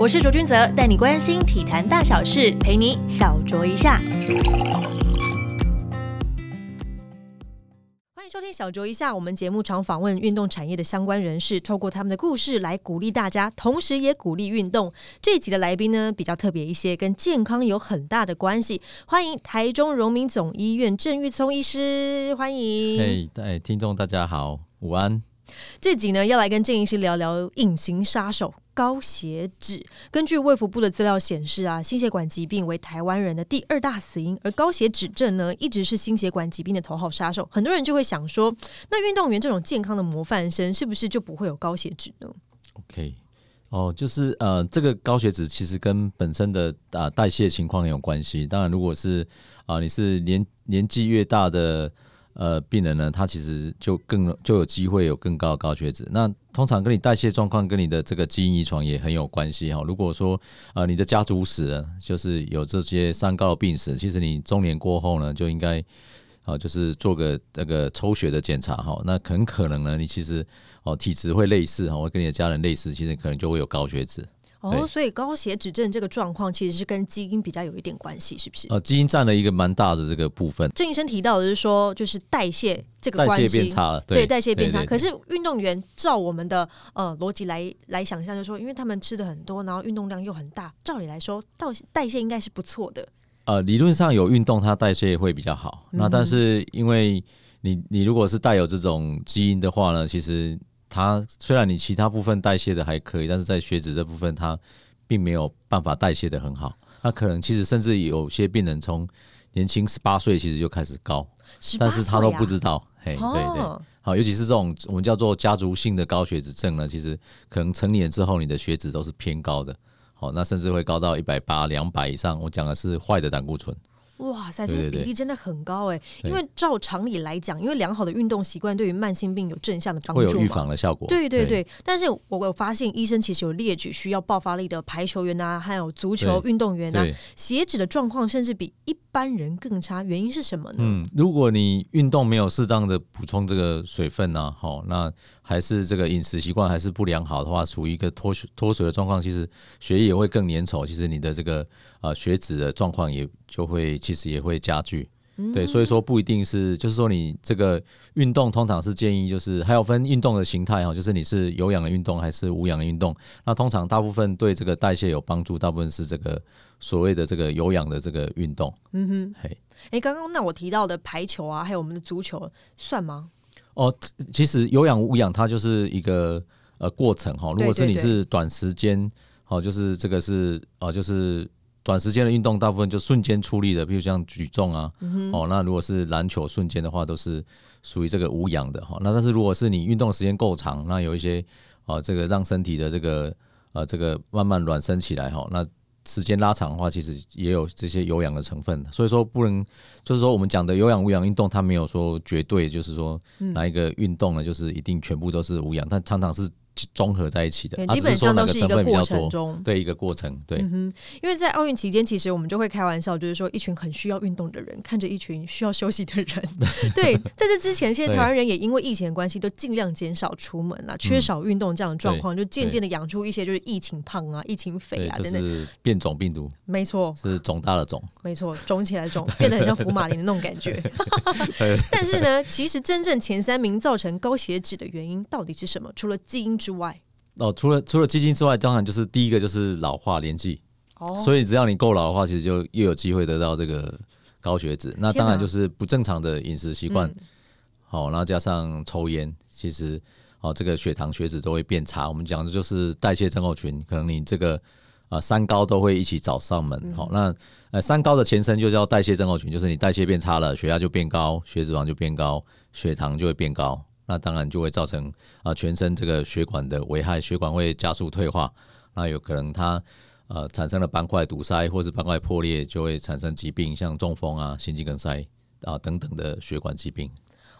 我是卓君泽，带你关心体坛大小事，陪你小酌一下。欢迎收听小酌一下，我们节目常访问运动产业的相关人士，透过他们的故事来鼓励大家，同时也鼓励运动。这一集的来宾呢比较特别一些，跟健康有很大的关系。欢迎台中荣民总医院郑玉聪医师，欢迎。嘿，哎，听众大家好，午安。这集呢要来跟郑医师聊聊隐形杀手。高血脂，根据卫福部的资料显示啊，心血管疾病为台湾人的第二大死因，而高血脂症呢，一直是心血管疾病的头号杀手。很多人就会想说，那运动员这种健康的模范生，是不是就不会有高血脂呢？OK，哦，就是呃，这个高血脂其实跟本身的啊代谢情况有关系。当然，如果是啊你是年年纪越大的。呃，病人呢，他其实就更就有机会有更高的高血脂。那通常跟你代谢状况跟你的这个基因遗传也很有关系哈。如果说呃你的家族史就是有这些三高的病史，其实你中年过后呢，就应该啊就是做个这个抽血的检查哈。那很可能呢，你其实哦体质会类似哈，会跟你的家人类似，其实可能就会有高血脂。哦，所以高血脂症这个状况其实是跟基因比较有一点关系，是不是？呃，基因占了一个蛮大的这个部分。郑医生提到的是说，就是代谢这个代谢变差了，对，代谢变差。可是运动员照我们的呃逻辑来来想象，就说因为他们吃的很多，然后运动量又很大，照理来说，代代谢应该是不错的。呃，理论上有运动，它代谢会比较好。那但是因为你你如果是带有这种基因的话呢，其实。它虽然你其他部分代谢的还可以，但是在血脂这部分，它并没有办法代谢的很好。那可能其实甚至有些病人从年轻十八岁其实就开始高，但是他都不知道。嘿，对对，好，尤其是这种我们叫做家族性的高血脂症呢，其实可能成年之后你的血脂都是偏高的，好，那甚至会高到一百八、两百以上。我讲的是坏的胆固醇。哇塞，这个比例真的很高哎！因为照常理来讲，因为良好的运动习惯对于慢性病有正向的帮助，会有预防的效果。对对对，但是我有发现医生其实有列举需要爆发力的排球员啊，还有足球运动员啊，血脂的状况甚至比一般人更差。原因是什么呢？嗯，如果你运动没有适当的补充这个水分呢，好那。还是这个饮食习惯还是不良好的话，处于一个脱水脱水的状况，其实血液也会更粘稠，其实你的这个呃血脂的状况也就会其实也会加剧。对，所以说不一定是，就是说你这个运动通常是建议就是还有分运动的形态哈，就是你是有氧的运动还是无氧的运动。那通常大部分对这个代谢有帮助，大部分是这个所谓的这个有氧的这个运动。嗯哼，嘿，哎，刚刚那我提到的排球啊，还有我们的足球算吗？哦，其实有氧无氧它就是一个呃过程哈。如果是你是短时间，好，就是这个是哦，就是短时间的运动，大部分就瞬间出力的，比如像举重啊，哦，那如果是篮球瞬间的话，都是属于这个无氧的哈。那但是如果是你运动时间够长，那有一些啊，这个让身体的这个呃这个慢慢暖身起来哈，那。时间拉长的话，其实也有这些有氧的成分，所以说不能就是说我们讲的有氧无氧运动，它没有说绝对就是说哪一个运动呢，就是一定全部都是无氧，但常常是。综合在一起的，基本上都是一个过程中，对一个过程，对。嗯因为在奥运期间，其实我们就会开玩笑，就是说一群很需要运动的人，看着一群需要休息的人。对，在这之前，现在台湾人也因为疫情的关系，都尽量减少出门啊，缺少运动这样的状况，就渐渐的养出一些就是疫情胖啊、疫情肥啊等等变种病毒。没错，是肿大了肿，没错，肿起来肿，变得很像福马林的那种感觉。但是呢，其实真正前三名造成高血脂的原因到底是什么？除了基因之外。哦，除了除了基金之外，当然就是第一个就是老化年纪，哦，所以只要你够老的话，其实就又有机会得到这个高血脂。那当然就是不正常的饮食习惯，好，然后加上抽烟，其实哦，这个血糖血脂都会变差。我们讲的就是代谢症候群，可能你这个啊三高都会一起找上门。好，那呃三高的前身就叫代谢症候群，就是你代谢变差了，血压就变高，血脂肪就变高，血糖就会变高。那当然就会造成啊全身这个血管的危害，血管会加速退化，那有可能它呃产生了斑块堵塞或是斑块破裂，就会产生疾病，像中风啊、心肌梗塞啊等等的血管疾病。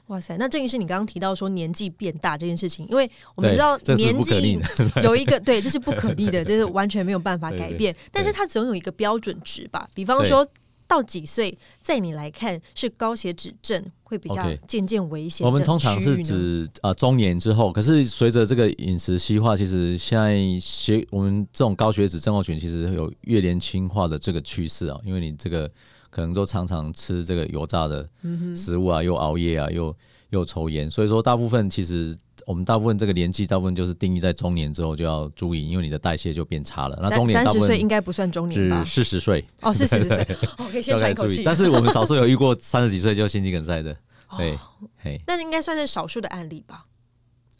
哇塞，那郑医师，你刚刚提到说年纪变大这件事情，因为我们知道年纪 有一个对，这是不可逆的，这是完全没有办法改变，但是它总有一个标准值吧？比方说。到几岁，在你来看是高血脂症会比较渐渐危险？我们通常是指呃中年之后，可是随着这个饮食西化，其实现在血我们这种高血脂症候群其实有越年轻化的这个趋势啊，因为你这个可能都常常吃这个油炸的食物啊，又熬夜啊，又又抽烟，所以说大部分其实。我们大部分这个年纪，大部分就是定义在中年之后就要注意，因为你的代谢就变差了。那中年三十岁应该不算中年吧？四十岁哦，是四十岁。可以先喘一口气。但是我们少数有遇过三十几岁就心肌梗塞的，对，嘿，那应该算是少数的案例吧？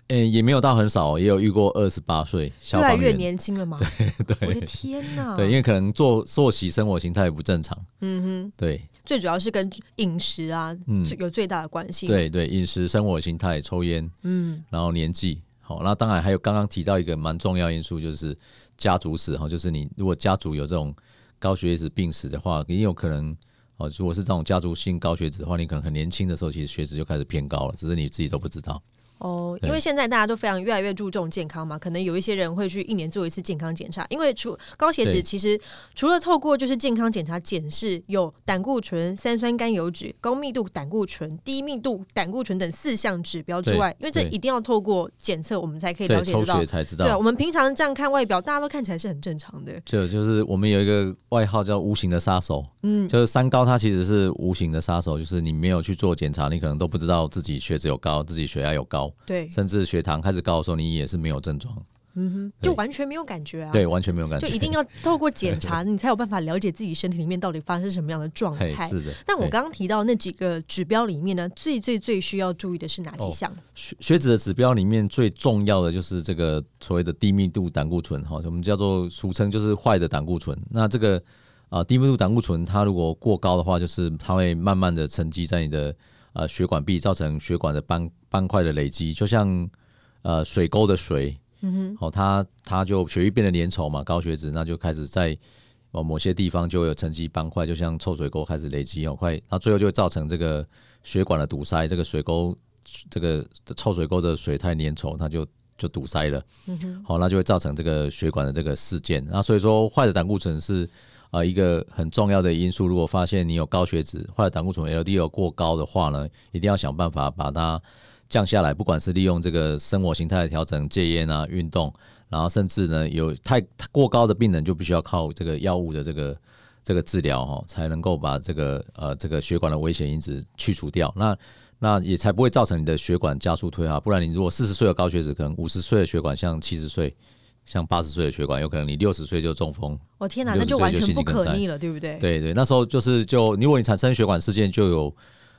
嗯，也没有到很少，也有遇过二十八岁，越来越年轻了嘛？对对，我的天哪！对，因为可能做作息生活形态不正常。嗯哼，对，最主要是跟饮食啊，嗯，有最大的关系。对对，饮食、生活形态、抽烟，嗯，然后年纪。好，那当然还有刚刚提到一个蛮重要因素，就是家族史哈，就是你如果家族有这种高血脂病史的话，也有可能哦，如果是这种家族性高血脂的话，你可能很年轻的时候其实血脂就开始偏高了，只是你自己都不知道。哦，因为现在大家都非常越来越注重健康嘛，可能有一些人会去一年做一次健康检查。因为除高血脂，其实除了透过就是健康检查检视有胆固醇、三酸甘油脂、高密度胆固醇、低密度胆固醇等四项指标之外，因为这一定要透过检测，我们才可以了解到。才知道。对，我们平常这样看外表，大家都看起来是很正常的。就就是我们有一个外号叫“无形的杀手”，嗯，就是三高，它其实是无形的杀手，就是你没有去做检查，你可能都不知道自己血脂有高，自己血压有高，对，甚至。血糖开始高的时候，你也是没有症状，嗯哼，就完全没有感觉啊，对，完全没有感觉，就一定要透过检查，你才有办法了解自己身体里面到底发生什么样的状态。是的，但我刚刚提到那几个指标里面呢，最最最需要注意的是哪几项？血血脂的指标里面最重要的就是这个所谓的低密度胆固醇，哈，我们叫做俗称就是坏的胆固醇。那这个啊低密度胆固醇，它如果过高的话，就是它会慢慢的沉积在你的呃血管壁，造成血管的斑斑块的累积，就像。呃，水沟的水，嗯哼，好，它它就血液变得粘稠嘛，高血脂，那就开始在哦某些地方就有沉积斑块，就像臭水沟开始累积哦，快，那最后就会造成这个血管的堵塞，这个水沟这个臭水沟的水太粘稠，它就就堵塞了，嗯哼，好，那就会造成这个血管的这个事件，那所以说坏的胆固醇是啊一个很重要的因素，如果发现你有高血脂，或者胆固醇 LDL 过高的话呢，一定要想办法把它。降下来，不管是利用这个生活形态调整、戒烟啊、运动，然后甚至呢有太过高的病人，就必须要靠这个药物的这个这个治疗哈，才能够把这个呃这个血管的危险因子去除掉。那那也才不会造成你的血管加速退化。不然你如果四十岁的高血脂，可能五十岁的血管像七十岁、像八十岁的血管，有可能你六十岁就中风。我天哪，那就完全不可逆了，对不对？对对，那时候就是就如果你产生血管事件，就有。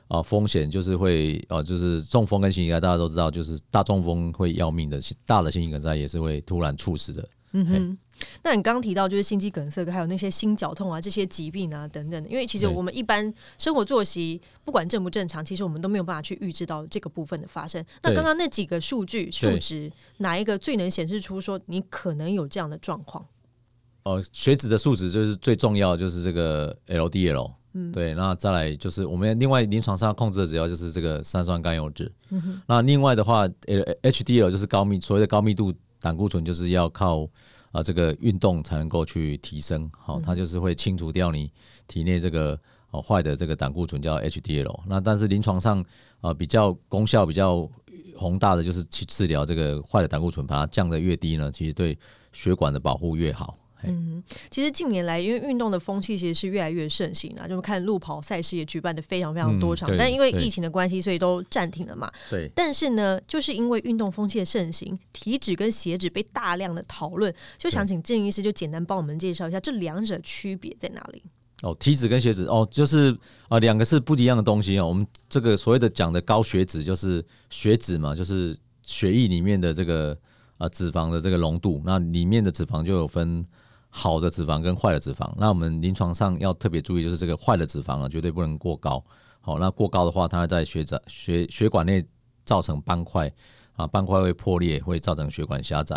啊，风险就是会啊，就是中风跟心肌梗塞，大家都知道，就是大中风会要命的，大的心肌梗塞也是会突然猝死的。嗯哼，那你刚刚提到就是心肌梗塞，还有那些心绞痛啊，这些疾病啊等等，因为其实我们一般生活作息不管正不正常，其实我们都没有办法去预知到这个部分的发生。那刚刚那几个数据数值，哪一个最能显示出说你可能有这样的状况？哦，血脂的数值就是最重要，就是这个 LDL。嗯，对，那再来就是我们另外临床上控制的指标就是这个三酸甘油脂。嗯哼，那另外的话，HDL 就是高密所谓的高密度胆固醇，就是要靠啊这个运动才能够去提升。好，它就是会清除掉你体内这个哦坏的这个胆固醇叫 HDL。那但是临床上啊比较功效比较宏大的就是去治疗这个坏的胆固醇，把它降得越低呢，其实对血管的保护越好。嗯，其实近年来，因为运动的风气其实是越来越盛行了，就是看路跑赛事也举办的非常非常多场，但因为疫情的关系，所以都暂停了嘛。对。但是呢，就是因为运动风气的盛行，体脂跟血脂被大量的讨论，就想请郑医师就简单帮我们介绍一下这两者区别在哪里。哦，体脂跟血脂哦，就是啊，两个是不一样的东西哦。我们这个所谓的讲的高血脂，就是血脂嘛，就是血液里面的这个啊脂肪的这个浓度，那里面的脂肪就有分。好的脂肪跟坏的脂肪，那我们临床上要特别注意，就是这个坏的脂肪啊，绝对不能过高。好，那过高的话，它在血在血血管内造成斑块啊，斑块会破裂，会造成血管狭窄，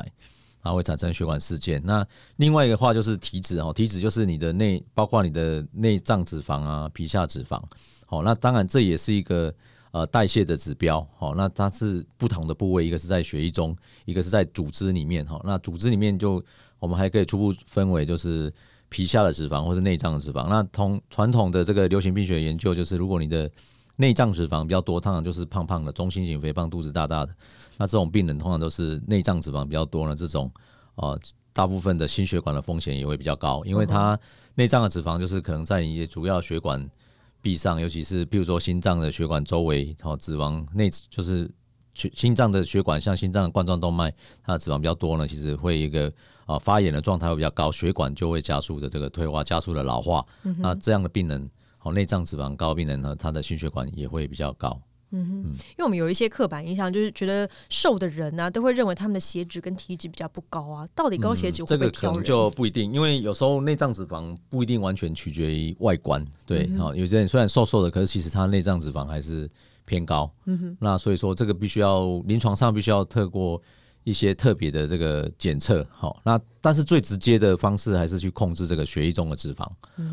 然后会产生血管事件。那另外一个话就是体脂哦，体脂就是你的内，包括你的内脏脂肪啊、皮下脂肪。好，那当然这也是一个呃代谢的指标。好，那它是不同的部位，一个是在血液中，一个是在组织里面。哈，那组织里面就。我们还可以初步分为，就是皮下的脂肪或是内脏的脂肪。那同传统的这个流行病学研究就是，如果你的内脏脂肪比较多，通常就是胖胖的中心型肥胖，肚子大大的。那这种病人通常都是内脏脂肪比较多呢，这种啊，大部分的心血管的风险也会比较高，因为它内脏的脂肪就是可能在你主要血管壁上，尤其是譬如说心脏的血管周围，然后脂肪内就是血心脏的血管，像心脏的冠状动脉，它的脂肪比较多呢，其实会一个啊发炎的状态会比较高，血管就会加速的这个退化，加速的老化。那这样的病人，哦，内脏脂肪高病人呢，他的心血管也会比较高。嗯哼，因为我们有一些刻板印象，就是觉得瘦的人呢，都会认为他们的血脂跟体脂比较不高啊。到底高血脂这个可能就不一定，因为有时候内脏脂肪不一定完全取决于外观。对，好，有些人虽然瘦瘦的，可是其实他内脏脂肪还是偏高。嗯哼，那所以说这个必须要临床上必须要透过。一些特别的这个检测，好，那但是最直接的方式还是去控制这个血液中的脂肪，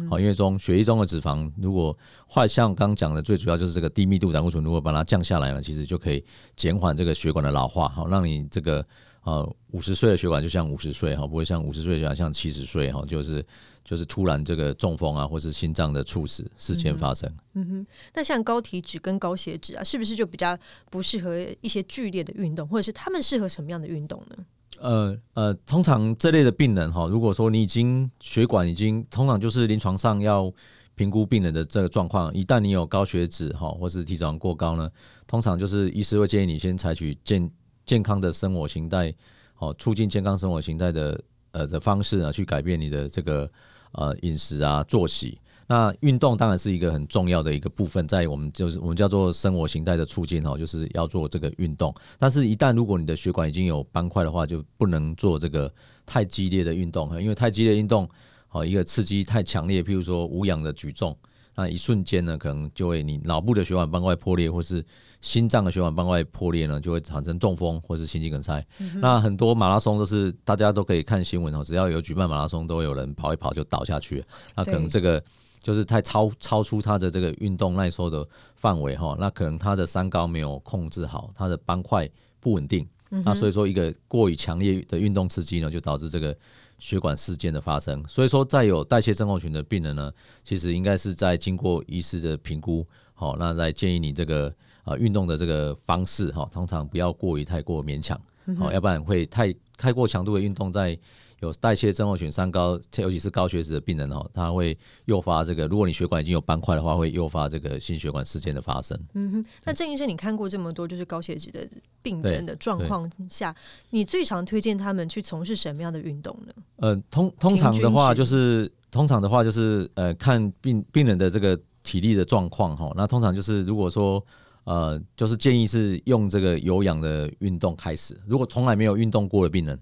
好，因为中血液中的脂肪如果坏，像刚刚讲的，最主要就是这个低密度胆固醇，如果把它降下来了，其实就可以减缓这个血管的老化，好，让你这个。呃，五十岁的血管就像五十岁哈，不会像五十岁血管像七十岁哈，就是就是突然这个中风啊，或是心脏的猝死事件发生。嗯哼，那像高体脂跟高血脂啊，是不是就比较不适合一些剧烈的运动，或者是他们适合什么样的运动呢？呃呃，通常这类的病人哈，如果说你已经血管已经，通常就是临床上要评估病人的这个状况，一旦你有高血脂哈，或是体脂过高呢，通常就是医师会建议你先采取健。健康的生活形态，哦，促进健康生活形态的呃的方式呢，去改变你的这个呃饮食啊作息。那运动当然是一个很重要的一个部分，在我们就是我们叫做生活形态的促进哦，就是要做这个运动。但是，一旦如果你的血管已经有斑块的话，就不能做这个太激烈的运动，因为太激烈运动，哦，一个刺激太强烈，譬如说无氧的举重。那一瞬间呢，可能就会你脑部的血管斑块破裂，或是心脏的血管斑块破裂呢，就会产生中风或是心肌梗塞。那很多马拉松都是大家都可以看新闻哦，只要有举办马拉松，都有人跑一跑就倒下去。那可能这个就是太超超出他的这个运动耐受的范围哈，那可能他的三高没有控制好，他的斑块不稳定。那所以说一个过于强烈的运动刺激呢，就导致这个。血管事件的发生，所以说在有代谢症候群的病人呢，其实应该是在经过医师的评估，好，那来建议你这个啊运动的这个方式哈，通常不要过于太过勉强，好，要不然会太太过强度的运动在。有代谢症候群、三高，尤其是高血脂的病人哦，他会诱发这个。如果你血管已经有斑块的话，会诱发这个心血管事件的发生。嗯哼，那郑医生，你看过这么多就是高血脂的病人的状况下，你最常推荐他们去从事什么样的运动呢？呃，通通常的话就是通常的话就是呃，看病病人的这个体力的状况哈。那通常就是如果说呃，就是建议是用这个有氧的运动开始。如果从来没有运动过的病人。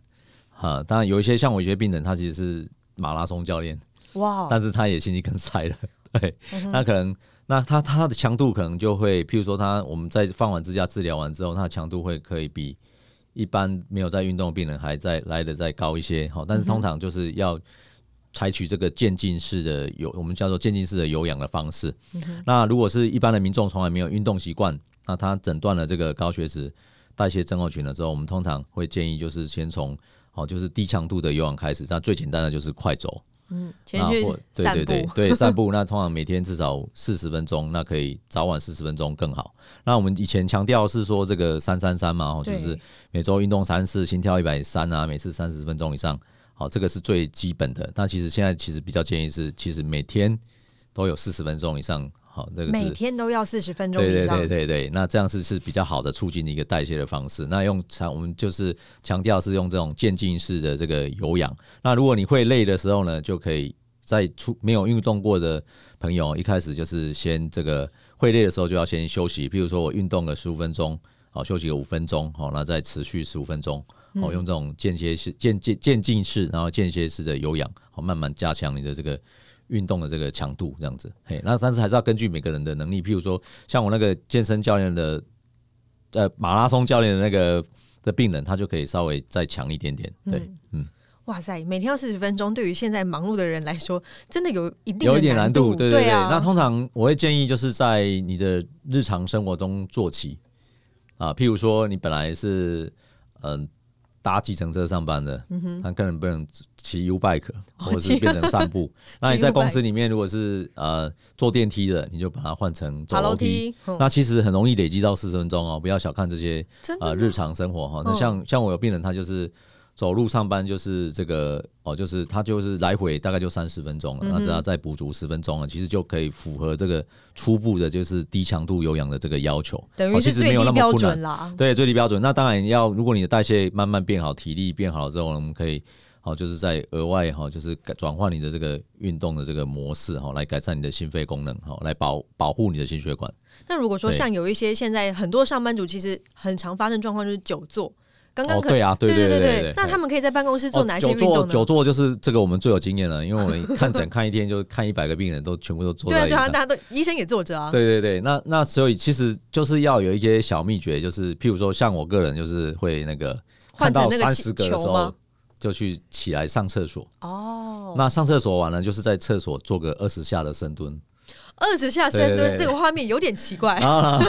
啊，当然有一些像我一些病人，他其实是马拉松教练，哇，但是他也心肌梗塞了，对，那可能那他他的强度可能就会，譬如说他我们在放完支架治疗完之后，他的强度会可以比一般没有在运动的病人还在来的再高一些，好，但是通常就是要采取这个渐进式的有我们叫做渐进式的有氧的方式。那如果是一般的民众从来没有运动习惯，那他诊断了这个高血脂、代谢症候群了之后，我们通常会建议就是先从哦，就是低强度的有氧开始，那最简单的就是快走，嗯，前去对对对对散步。那通常每天至少四十分钟，那可以早晚四十分钟更好。那我们以前强调是说这个三三三嘛，就是每周运动三次，心跳一百三啊，每次三十分钟以上，好，这个是最基本的。那其实现在其实比较建议是，其实每天都有四十分钟以上。好，这个每天都要四十分钟。对对对对对，那这样是是比较好的促进的一个代谢的方式。那用强，我们就是强调是用这种渐进式的这个有氧。那如果你会累的时候呢，就可以在出没有运动过的朋友，一开始就是先这个会累的时候就要先休息。譬如说我运动了十五分钟，好休息个五分钟，好那再持续十五分钟，好用这种间歇式、渐渐渐进式，然后间歇式的有氧，好慢慢加强你的这个。运动的这个强度这样子，嘿，那但是还是要根据每个人的能力，譬如说像我那个健身教练的，呃，马拉松教练的那个的病人，他就可以稍微再强一点点，对，嗯，哇塞，每天要四十分钟，对于现在忙碌的人来说，真的有一定有一点难度，对对对。那通常我会建议就是在你的日常生活中做起，啊，譬如说你本来是嗯。搭计程车上班的，嗯哼。他可能不能骑 U bike，或者是变成散步。那你在公司里面，如果是呃坐电梯的，你就把它换成走楼楼梯。那其实很容易累积到四十分钟哦，不要小看这些呃日常生活哈。那嗯像像我有病人，他就是走路上班，就是这个哦，就是他就是来回大概就三十分钟了，嗯那只要再补足十分钟了，其实就可以符合这个初步的就是低强度有氧的这个要求。等于是哦其实没有最低标那么困难准啦。对，最低标准。那当然要，如果你的代谢慢慢变好，体力变好了之后呢，我们可以好、就是在额外哈、就是改转换你的这个运动的这个模式哈、来改善你的心肺功能哈、来保保护你的心血管。那如果说像有一些现在很多上班族，其实很常发生状况就是久坐。刚刚对啊，对对对对那他们可以在办公室做哦哪些运动呢？久坐就是这个我们最有经验了，因为我们看诊看一天就看一百个病人，都全部都坐对啊对啊，在椅上。大家都医生也坐着啊。对对对，那那所以其实就是要有一些小秘诀，就是譬如说像我个人就是会那个看到换成那个气三十个的时候就去起来上厕所。哦，那上厕所完了，就是在厕所做个二十下的深蹲二十下深蹲，这个画面有点奇怪，啊，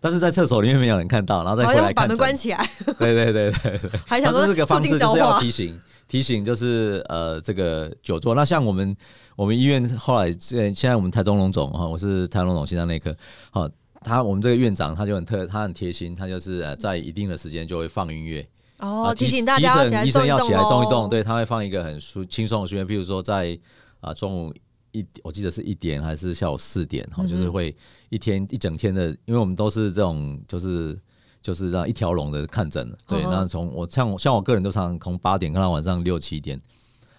但是在厕所里面没有人看到，然后再好回来把门关。起来，对对对对对，还想说那这个方式就是要。提醒提醒，就是呃这个久坐。那像我们我们医院后来现现在我们台中龙总哈，我是台中龙总心脏内科，好，他我们这个院长他就很特，他很贴心，他就是呃在一定的时间就会放音乐。哦，啊，提醒大家医生要起来动一动，哦。对，他会放一个很舒轻松的训练，譬如说在啊、中午一，我记得是一点还是下午四点，哈、就是会一天一整天的，因为我们都是这种就是。就是让一条龙的看诊，对，那从我像我像我个人都常常从八点看到晚上六七点，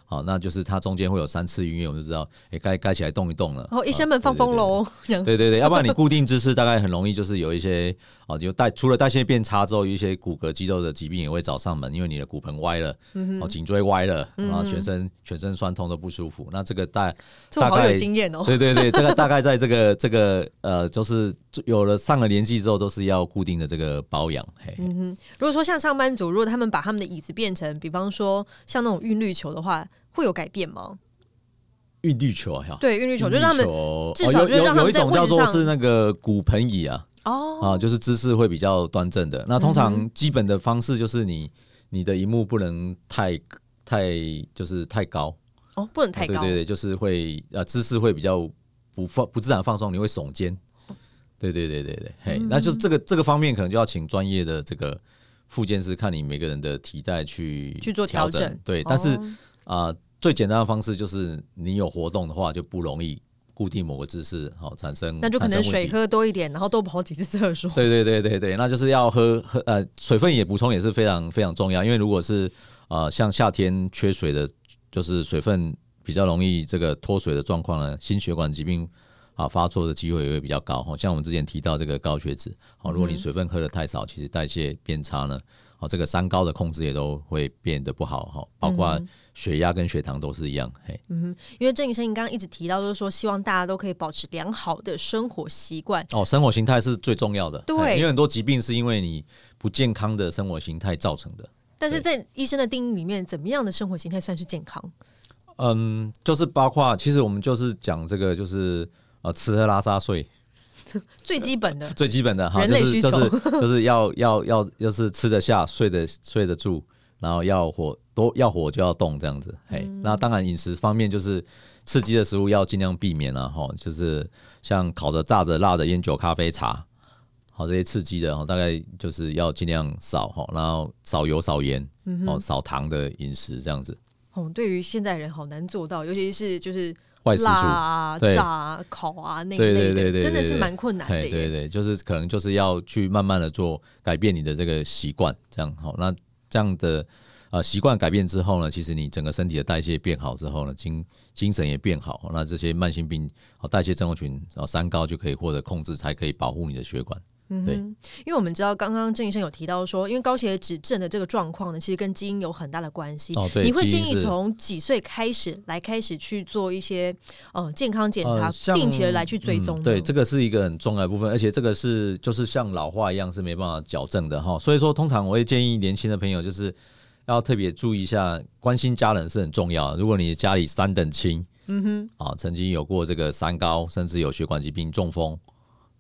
好，那就是它中间会有三次音乐，我们就知道，哎、该该起来动一动了。然后医生啊们放风。喽，对对对，要不然你固定姿势大概很容易就是有一些哦，就代除了代谢变差之后，有一些骨骼肌肉的疾病也会找上门，因为你的骨盆歪了，嗯哦，颈椎歪了，然后全身全身酸痛都不舒服。那这个大 大概有经验哦。对对对，这个大概在这个这个呃，就是有了上了年纪之后，都是要固定的这个保养。嘿，如果说像上班族，如果他们把他们的椅子变成，比方说像那种韵律球的话，会有改变吗？韵律球啊，对，韵律球就是他们至少哦有有就是让他们在有一种叫位置上做是那个骨盆椅啊，哦，啊，就是姿势会比较端正的。那通常基本的方式就是你你的荧幕不能太太就是太高，哦，不能太高，对对对，就是会呃姿势会比较不放不自然放松，你会耸肩。对对对对对，嘿，嗯。那就是这个这个方面可能就要请专业的这个附件师看你每个人的体态去去做调调整。对，但是哦。啊、最简单的方式就是你有活动的话，就不容易固定某个姿势，好、产生那就可能水喝多一点，然后多跑几次厕所。对对对对对，那就是要喝喝呃水分也补充也是非常非常重要，因为如果是呃像夏天缺水的，就是水分比较容易这个脱水的状况呢，心血管疾病啊发作的机会也会比较高。哦，像我们之前提到这个高血脂，哦，如果你水分喝的太少，其实代谢变差呢，好，这个三高的控制也都会变得不好哈，包括血压跟血糖都是一样，嘿。嗯哼因为郑医生，你刚刚一直提到，就是说希望大家都可以保持良好的生活习惯。哦，生活形态是最重要的，对嘿因为很多疾病是因为你不健康的生活形态造成的。但是在医生的定义里面，怎么样的生活形态算是健康？嗯，就是包括，其实我们就是讲这个，就是呃，吃喝拉撒睡 最基本的，最基本的哈，人就是就是就是要要要就是吃得下、睡得睡得住，然后要活多要火就要动这样子。嘿，嗯那当然饮食方面就是刺激的食物要尽量避免啊，哈，就是像烤的、炸的、辣的、烟酒、咖啡、茶。好，这些刺激的哈，大概就是要尽量少哈，然后少油少盐，嗯哦，少糖的饮食这样子，哦，对于现在人好难做到，尤其是就是辣炸啊、烤啊那一对类的，对对对，真的是对蛮困难的嘿对。对，就是可能就是要去慢慢的做改变你的这个习惯，这样好。那这样的呃习惯改变之后呢，其实你整个身体的代谢变好之后呢，精精神也变好，那这些慢性病哦代谢症候群哦三高就可以获得控制，才可以保护你的血管。对因为我们知道，刚刚郑医生有提到说，因为高血脂症的这个状况呢，其实跟基因有很大的关系。哦对你会建议从几岁开始来开始去做一些呃健康检查，呃定期的来去追踪、嗯对，这个是一个很重要的部分，而且这个是就是像老化一样是没办法矫正的哈。所以说，通常我会建议年轻的朋友就是要特别注意一下，关心家人是很重要。如果你家里三等亲，嗯哼，啊，曾经有过这个三高，甚至有血管疾病、中风，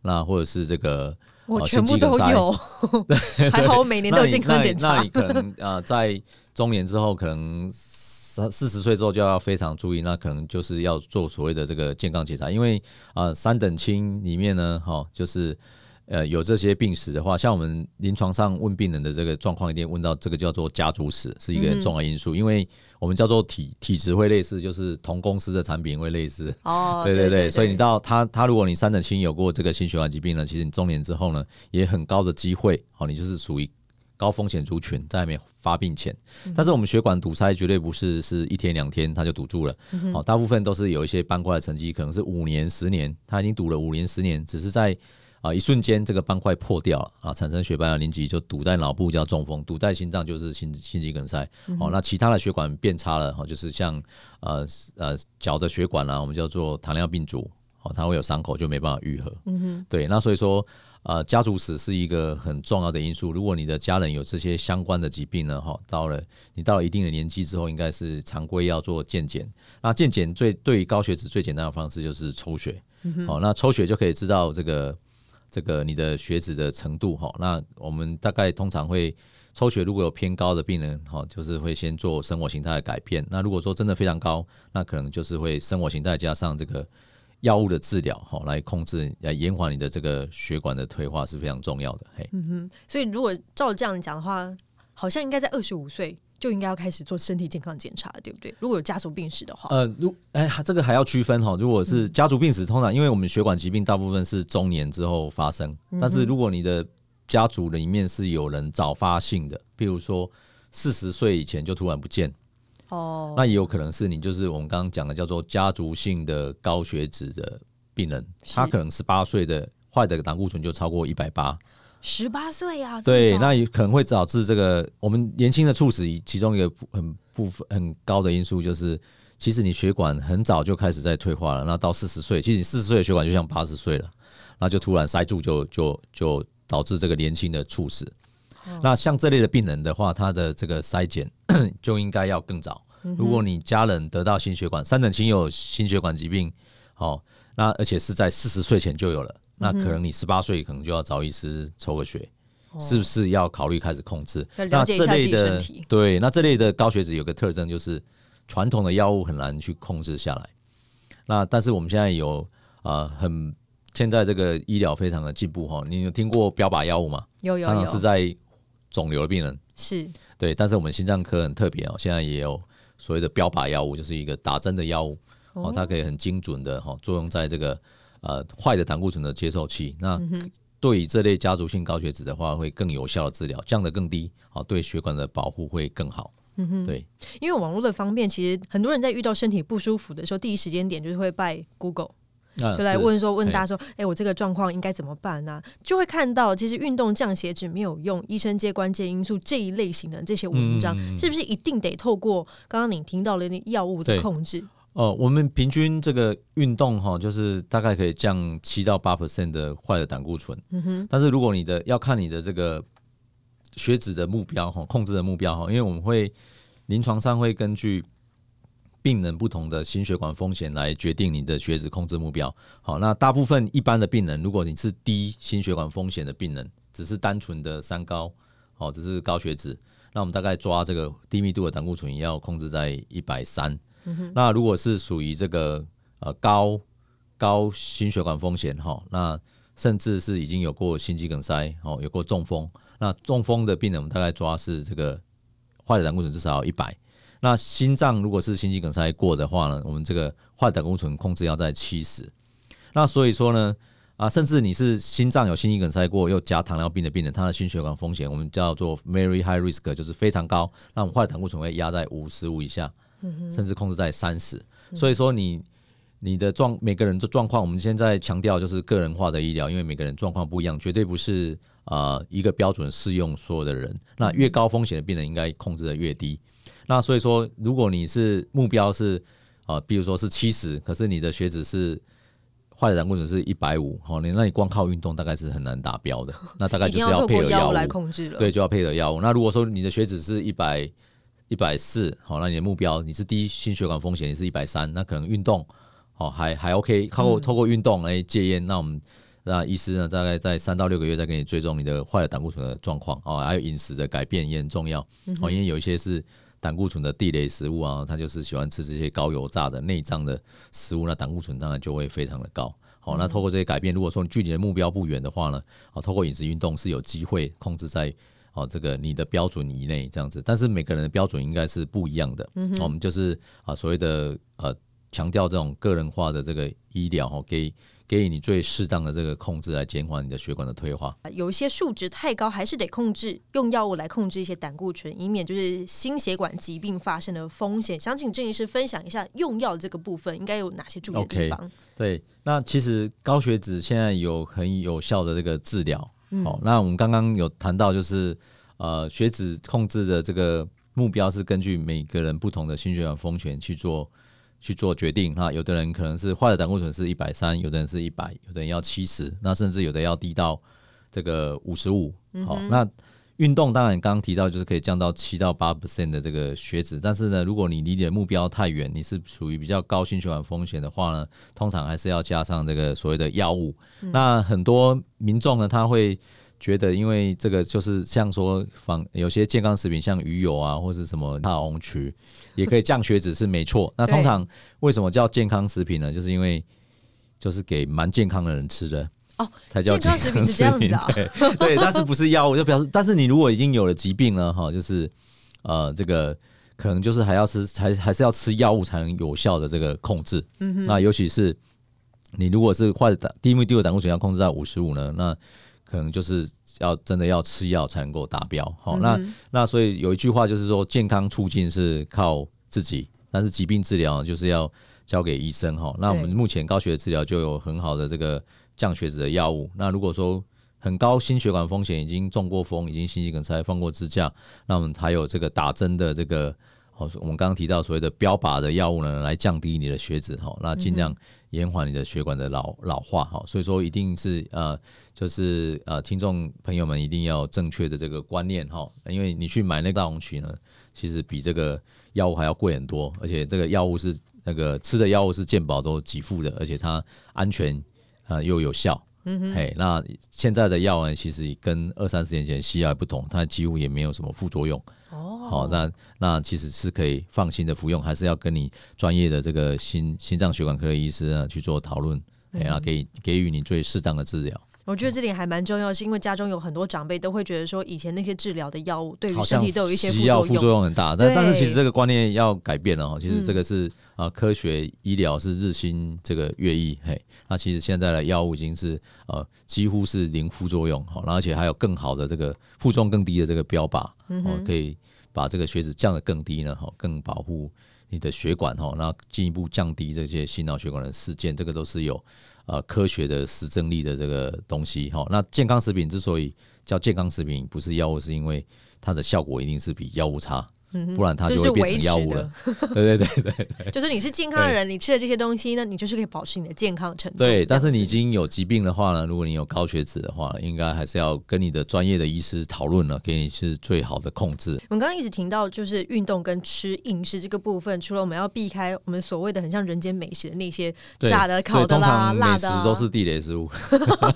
那或者是这个我哦全部都有，还好我每年都有健康检查那你。可能呃，在中年之后，可能三四十岁之后就要非常注意，那可能就是要做所谓的这个健康检查，因为啊、呃三等亲里面呢，哈、就是。呃，有这些病史的话，像我们临床上问病人的这个状况，一定问到这个叫做家族史，是一个很重要因素，因为我们叫做体体质会类似，就是同公司的产品会类似，哦，对对对。对，所以你到他他如果你三等亲有过这个心血管疾病呢，其实你中年之后呢，也很高的机会，哦，你就是属于高风险族群，在还没发病前。但是我们血管堵塞绝对不是是一天两天它就堵住了，哦，大部分都是有一些斑块的沉积，可能是五年、十年，它已经堵了五年、十年，只是在啊一瞬间这个斑块破掉了啊，产生血斑的凝集，就堵在脑部叫中风，堵在心脏就是心心肌梗塞。哦，那其他的血管变差了，哦，就是像呃呃脚的血管啊，我们叫做糖尿病足，哦，它会有伤口就没办法愈合。嗯哼，对，那所以说。呃，家族史是一个很重要的因素。如果你的家人有这些相关的疾病呢，哈，到了你到了一定的年纪之后，应该是常规要做健检。那健检最对于高血脂最简单的方式就是抽血，好、那抽血就可以知道这个这个你的血脂的程度哈。那我们大概通常会抽血，如果有偏高的病人哈，就是会先做生活形态的改变。那如果说真的非常高，那可能就是会生活形态加上这个药物的治疗哈，来控制来延缓你的这个血管的退化是非常重要的。嘿，嗯哼所以如果照这样讲的话，好像应该在二十五岁就应该要开始做身体健康检查，对不对？如果有家族病史的话，呃，如哎，这个还要区分哈。如果是家族病史，通常因为我们血管疾病大部分是中年之后发生，但是如果你的家族里面是有人早发性的，比如说四十岁以前就突然不见，哦，那也有可能是你就是我们刚刚讲的叫做家族性的高血脂的病人，他可能十八岁的坏的胆固醇就超过一百八，十八岁啊，对，那也可能会导致这个我们年轻的猝死，其中一个很部分很高的因素就是，其实你血管很早就开始在退化了，那到四十岁，其实你四十岁的血管就像八十岁了，那就突然塞住就，就就导致这个年轻的猝死。那像这类的病人的话，他的这个筛检 就应该要更早。如果你家人得到心血管三等亲有心血管疾病，哦，那而且是在四十岁前就有了，那可能你十八岁可能就要找医师抽个血，是不是要考虑开始控制？那这类的对，那这类的高血脂有个特征就是传统的药物很难去控制下来。那但是我们现在有啊、呃很现在这个医疗非常的进步哈，你有听过标靶药物吗？有有常常是，在肿瘤的病人，是对，但是我们心脏科很特别哦，现在也有所谓的标靶药物，就是一个打针的药物哦，它可以很精准的哈作用在这个呃坏的胆固醇的接受器。那对于这类家族性高血脂的话，会更有效的治疗，降得更低，哦，对血管的保护会更好。嗯哼对，因为网络的方便，其实很多人在遇到身体不舒服的时候，第一时间点就是会拜 Google。那就来问说问大家说，哎、我这个状况应该怎么办呢、就会看到，其实运动降血脂没有用，医生接关键因素这一类型的这些文章，嗯是不是一定得透过刚刚你听到的那药物的控制？哦，我们平均这个运动哈，就是大概可以降七到八 percent 的坏的胆固醇。嗯哼。但是如果你的要看你的这个血脂的目标哈，控制的目标哈，因为我们会临床上会根据病人不同的心血管风险来决定你的血脂控制目标。好，那大部分一般的病人，如果你是低心血管风险的病人，只是单纯的三高，哦，只是高血脂，那我们大概抓这个低密度的胆固醇也要控制在一百三。那如果是属于这个呃高高心血管风险哈，那甚至是已经有过心肌梗塞哦，有过中风，那中风的病人我们大概抓是这个坏的胆固醇至少要一百。那心脏如果是心肌梗塞过的话呢，我们这个坏胆固醇控制要在七十。那所以说呢，啊，甚至你是心脏有心肌梗塞过又加糖尿病的病人，他的心血管风险我们叫做 very high risk，就是非常高。那我们坏胆固醇会压在五十五以下，甚至控制在三十。所以说你你的状每个人的状况，我们现在强调就是个人化的医疗，因为每个人状况不一样，绝对不是呃一个标准适用所有的人。那越高风险的病人应该控制的越低。那所以说，如果你是目标是啊、呃，比如说是七十，可是你的血脂是坏的胆固醇是一百五，好，你那你光靠运动大概是很难达标的。那大概就是透过药物配合药物来控制了。对，就要配合药物。那如果说你的血脂是一百一百四，好，那你的目标你是低心血管风险，你是一百三，那可能运动，好还还 OK，透过透过运动来戒烟，那我们那医师呢大概在三到六个月再给你追踪你的坏的胆固醇的状况哦，还有饮食的改变也很重要哦，因为有一些是胆固醇的地雷食物啊，他就是喜欢吃这些高油炸的内脏的食物，那胆固醇当然就会非常的高。好，那透过这些改变，如果说距离的目标不远的话呢，啊，透过饮食运动是有机会控制在哦这个你的标准以内这样子。但是每个人的标准应该是不一样的。嗯我们就是啊所谓的呃强调这种个人化的这个医疗哈，给给予你最适当的这个控制，来减缓你的血管的退化。有一些数值太高，还是得控制，用药物来控制一些胆固醇，以免就是心血管疾病发生的风险。想请郑医师分享一下用药这个部分应该有哪些注意的地方？对，那其实高血脂现在有很有效的这个治疗。好，那我们刚刚有谈到，就是呃血脂控制的这个目标是根据每个人不同的心血管风险去做去做决定哈。有的人可能是坏的胆固醇是一百三，有的人是一百，有的人要七十，那甚至有的要低到这个五十五。好，那。运动当然刚刚提到就是可以降到七到八 percent 的这个血脂，但是呢，如果你离你的目标太远，你是属于比较高心血管风险的话呢，通常还是要加上这个所谓的药物。那很多民众呢，他会觉得，因为这个就是像说仿有些健康食品，像鱼油啊，或是什么大红曲，也可以降血脂，是没错。那通常为什么叫健康食品呢？就是因为就是给蛮健康的人吃的。哦，健康食品是这样子啊，对，但是不是药物就表示，但是你如果已经有了疾病了哈，就是呃，这个可能就是还要吃，还还是要吃药物才能有效的这个控制。嗯哼，那尤其是你如果是坏的胆，低密度的胆固醇要控制在五十五呢，那可能就是要真的要吃药才能够达标。好，那那所以有一句话就是说，健康促进是靠自己，但是疾病治疗就是要交给医生哈。那我们目前高血治疗就有很好的这个。降血脂的药物，那如果说很高心血管风险，已经中过风，已经心肌梗塞放过支架，那我们还有这个打针的这个，哦，我们刚刚提到所谓的标靶的药物呢，来降低你的血脂哈，那尽量延缓你的血管的老老化哈，所以说一定是呃，就是呃，听众朋友们一定要正确的这个观念哈，因为你去买那个大红曲呢，其实比这个药物还要贵很多，而且这个药物是那个吃的药物是健保都给付的，而且它安全。啊，又有效，嗯哼，嘿，那现在的药呢，其实跟二三十年前西药不同，它几乎也没有什么副作用。哦，好，那那其实是可以放心的服用，还是要跟你专业的这个心心脏血管科的医师啊去做讨论，然后给给予你最适当的治疗。我觉得这点还蛮重要，是因为家中有很多长辈都会觉得说，以前那些治疗的药物对于身体都有一些副作用，副作用很大。但但是其实这个观念要改变了哦。其实这个是啊，科学医疗是日新这个月异。嘿，那其实现在的药物已经是呃几乎是零副作用，好，而且还有更好的这个负重更低的这个标靶，哦，可以把这个血脂降得更低呢，哈，更保护你的血管哈，那进一步降低这些心脑血管的事件，这个都是有。呃，科学的实证力的这个东西，哈，那健康食品之所以叫健康食品，不是药物，是因为它的效果一定是比药物差。不然它就会变成药物了。对对对对对，就是你是健康的人，你吃的这些东西呢，你就是可以保持你的健康程度。对，但是你已经有疾病的话呢，如果你有高血脂的话，应该还是要跟你的专业的医师讨论了，给你是最好的控制。我们刚刚一直提到就是运动跟吃饮食这个部分，除了我们要避开我们所谓的很像人间美食的那些炸的、烤的啦、辣的，都是地雷食物，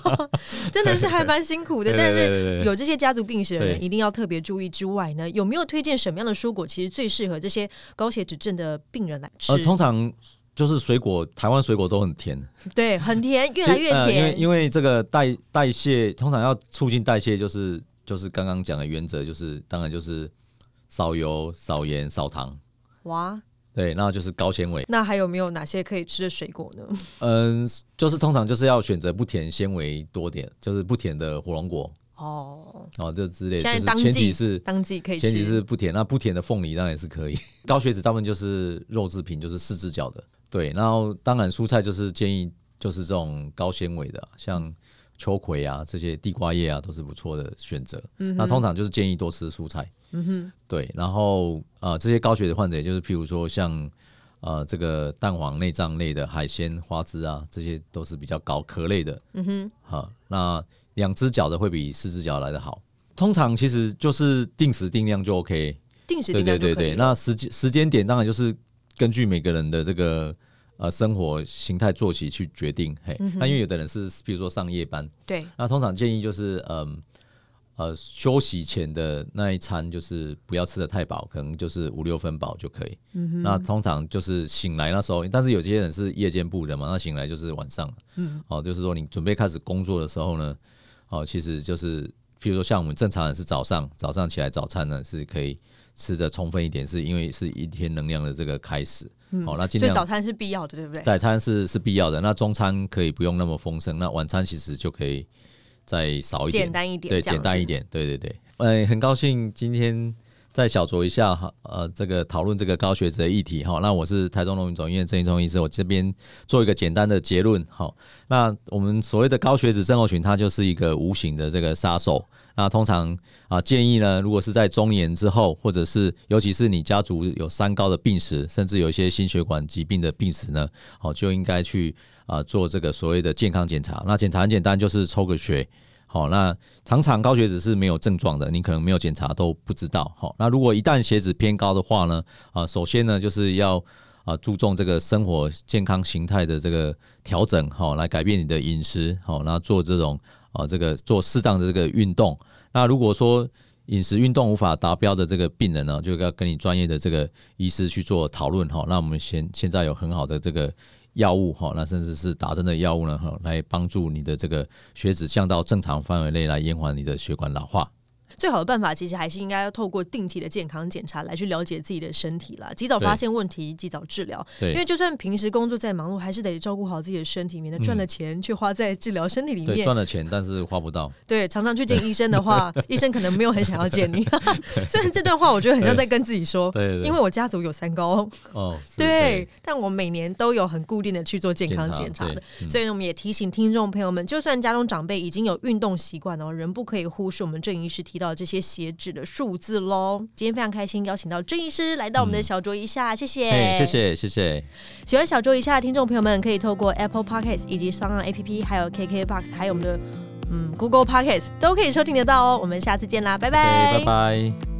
真的是还蛮辛苦的。但是有这些家族病史的人一定要特别注意之外呢，有没有推荐什么样的书？蔬果其实最适合这些高血脂症的病人来吃。呃，通常就是水果，台湾水果都很甜，对，很甜，越来越甜。因为因为这个代代谢，通常要促进代谢，就是就是刚刚讲的原则，就是当然就是少油、少盐、少糖。哇，对，那就是高纤维。那还有没有哪些可以吃的水果呢？嗯，就是通常就是要选择不甜、纤维多点，就是不甜的火龙果。哦哦，这之类，就是前提是当季可以，前提是不甜。那不甜的凤梨当然也是可以。高血脂大部分就是肉制品，就是四只脚的。对，然后当然蔬菜就是建议就是这种高纤维的，像秋葵啊这些地瓜叶啊都是不错的选择。嗯，那通常就是建议多吃蔬菜。嗯哼，对，然后呃这些高血脂患者就是譬如说像呃这个蛋黄内脏类的海鲜花枝啊，这些都是比较高壳类的。嗯哼，好，那。两只脚的会比四只脚来的好，通常其实就是定时定量就 OK。定时定量对对对对，那时间时间点当然就是根据每个人的这个呃生活形态作息去决定。嘿，那因为有的人是比如说上夜班，对，那通常建议就是嗯。呃，休息前的那一餐就是不要吃的太饱，可能就是五六分饱就可以。嗯那通常就是醒来那时候，但是有些人是夜间部的嘛，那醒来就是晚上。嗯。哦，就是说你准备开始工作的时候呢，哦，其实就是，譬如说像我们正常人是早上，早上起来早餐呢是可以吃的充分一点，是因为是一天能量的这个开始。嗯。哦，那今天。所以早餐是必要的，对不对？早餐是是必要的，那中餐可以不用那么丰盛，那晚餐其实就可以。再少一点，简单一点，对，简单一点，对对对。哎，很高兴今天再小酌一下哈，呃，这个讨论这个高血脂的议题哈。那我是台中农民总医院郑义忠医师，我这边做一个简单的结论哈。那我们所谓的高血脂症候群，它就是一个无形的这个杀手。那通常啊，建议呢，如果是在中年之后，或者是尤其是你家族有三高的病史，甚至有一些心血管疾病的病史呢，好，就应该去。啊，做这个所谓的健康检查，那检查很简单，就是抽个血。好，那常常高血脂是没有症状的，你可能没有检查都不知道。好，那如果一旦血脂偏高的话呢，啊，首先呢就是要啊注重这个生活健康形态的这个调整，好，来改变你的饮食，好，那做这种啊这个做适当的这个运动。那如果说饮食运动无法达标的这个病人呢，就要跟你专业的这个医师去做讨论。好，那我们现现在有很好的这个。药物哈，那甚至是打针的药物呢，哈，来帮助你的这个血脂降到正常范围内，来延缓你的血管老化。最好的办法其实还是应该要透过定期的健康检查来去了解自己的身体啦，及早发现问题，及早治疗。对，因为就算平时工作再忙碌，还是得照顾好自己的身体，免得赚了钱却花在治疗身体里面。赚了钱，但是花不到。对，常常去见医生的话，医生可能没有很想要见你。虽然这段话我觉得很像在跟自己说，对，因为我家族有三高。哦，对，但我每年都有很固定的去做健康检查的，所以我们也提醒听众朋友们，就算家中长辈已经有运动习惯哦，仍不可以忽视我们郑医师提到的这些血脂。的数字喽！今天非常开心，邀请到郑医师来到我们的小桌一下，谢谢，谢谢，谢谢。喜欢小桌一下的听众朋友们，可以透过 Apple Podcast 以及双岸 A P P，还有 KK Box，还有我们的嗯 Google Podcast 都可以收听得到哦。我们下次见啦，拜拜，拜拜。